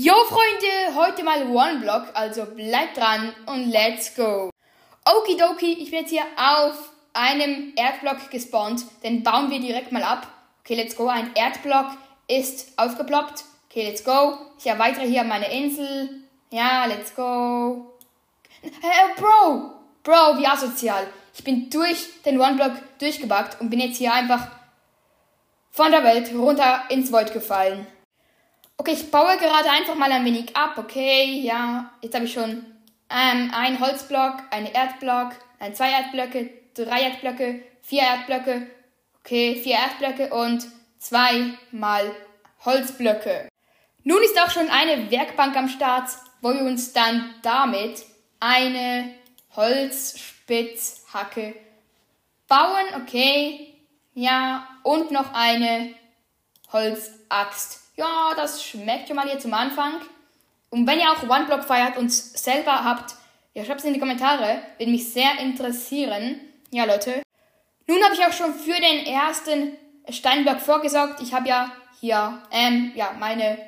Jo Freunde, heute mal One Block, also bleibt dran und let's go. Okidoki, ich bin jetzt hier auf einem Erdblock gespawnt, den bauen wir direkt mal ab. Okay, let's go, ein Erdblock ist aufgeploppt. Okay, let's go. Ich erweitere hier meine Insel. Ja, let's go. Äh, Bro, Bro, wie asozial. Ich bin durch den One-Block durchgebackt und bin jetzt hier einfach von der Welt runter ins Void gefallen. Okay, ich baue gerade einfach mal ein wenig ab. Okay, ja, jetzt habe ich schon ähm, ein Holzblock, einen Erdblock, ein zwei Erdblöcke, drei Erdblöcke, vier Erdblöcke. Okay, vier Erdblöcke und zwei mal Holzblöcke. Nun ist auch schon eine Werkbank am Start, wo wir uns dann damit eine Holzspitzhacke bauen. Okay, ja, und noch eine Holzaxt. Ja, das schmeckt schon mal hier zum Anfang. Und wenn ihr auch OneBlock feiert und selber habt, ja, schreibt es in die Kommentare. Würde mich sehr interessieren. Ja, Leute. Nun habe ich auch schon für den ersten Steinblock vorgesorgt. Ich habe ja hier, ähm, ja, meine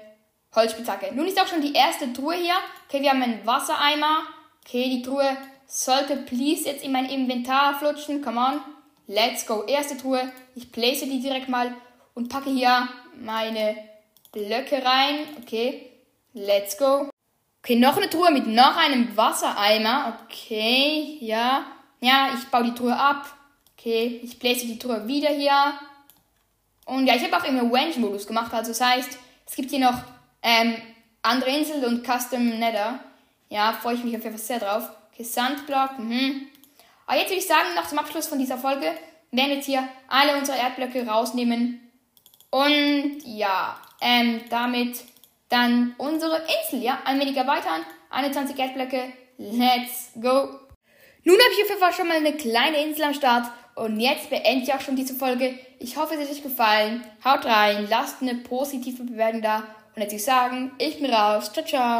Holzspitzhacke. Nun ist auch schon die erste Truhe hier. Okay, wir haben einen Wassereimer. Okay, die Truhe sollte please jetzt in mein Inventar flutschen. Come on. Let's go. Erste Truhe. Ich place die direkt mal und packe hier meine Blöcke rein. Okay. Let's go. Okay, noch eine Truhe mit noch einem Wassereimer. Okay, ja. Ja, ich baue die Truhe ab. Okay, ich place die Truhe wieder hier. Und ja, ich habe auch im Range-Modus gemacht. Also das heißt, es gibt hier noch ähm, andere Inseln und Custom Nether. Ja, freue ich mich auf jeden Fall sehr drauf. Okay, Sandblock. Mhm. Aber jetzt würde ich sagen, nach dem Abschluss von dieser Folge werden jetzt hier alle unsere Erdblöcke rausnehmen. Und ja, ähm, damit dann unsere Insel, ja, ein wenig erweitern. 21 Erdblöcke. Let's go. Nun habe ich auf jeden Fall schon mal eine kleine Insel am Start. Und jetzt beende ich auch schon diese Folge. Ich hoffe, es hat euch gefallen. Haut rein, lasst eine positive Bewertung da. Und jetzt ich sagen, ich bin raus. Ciao, ciao.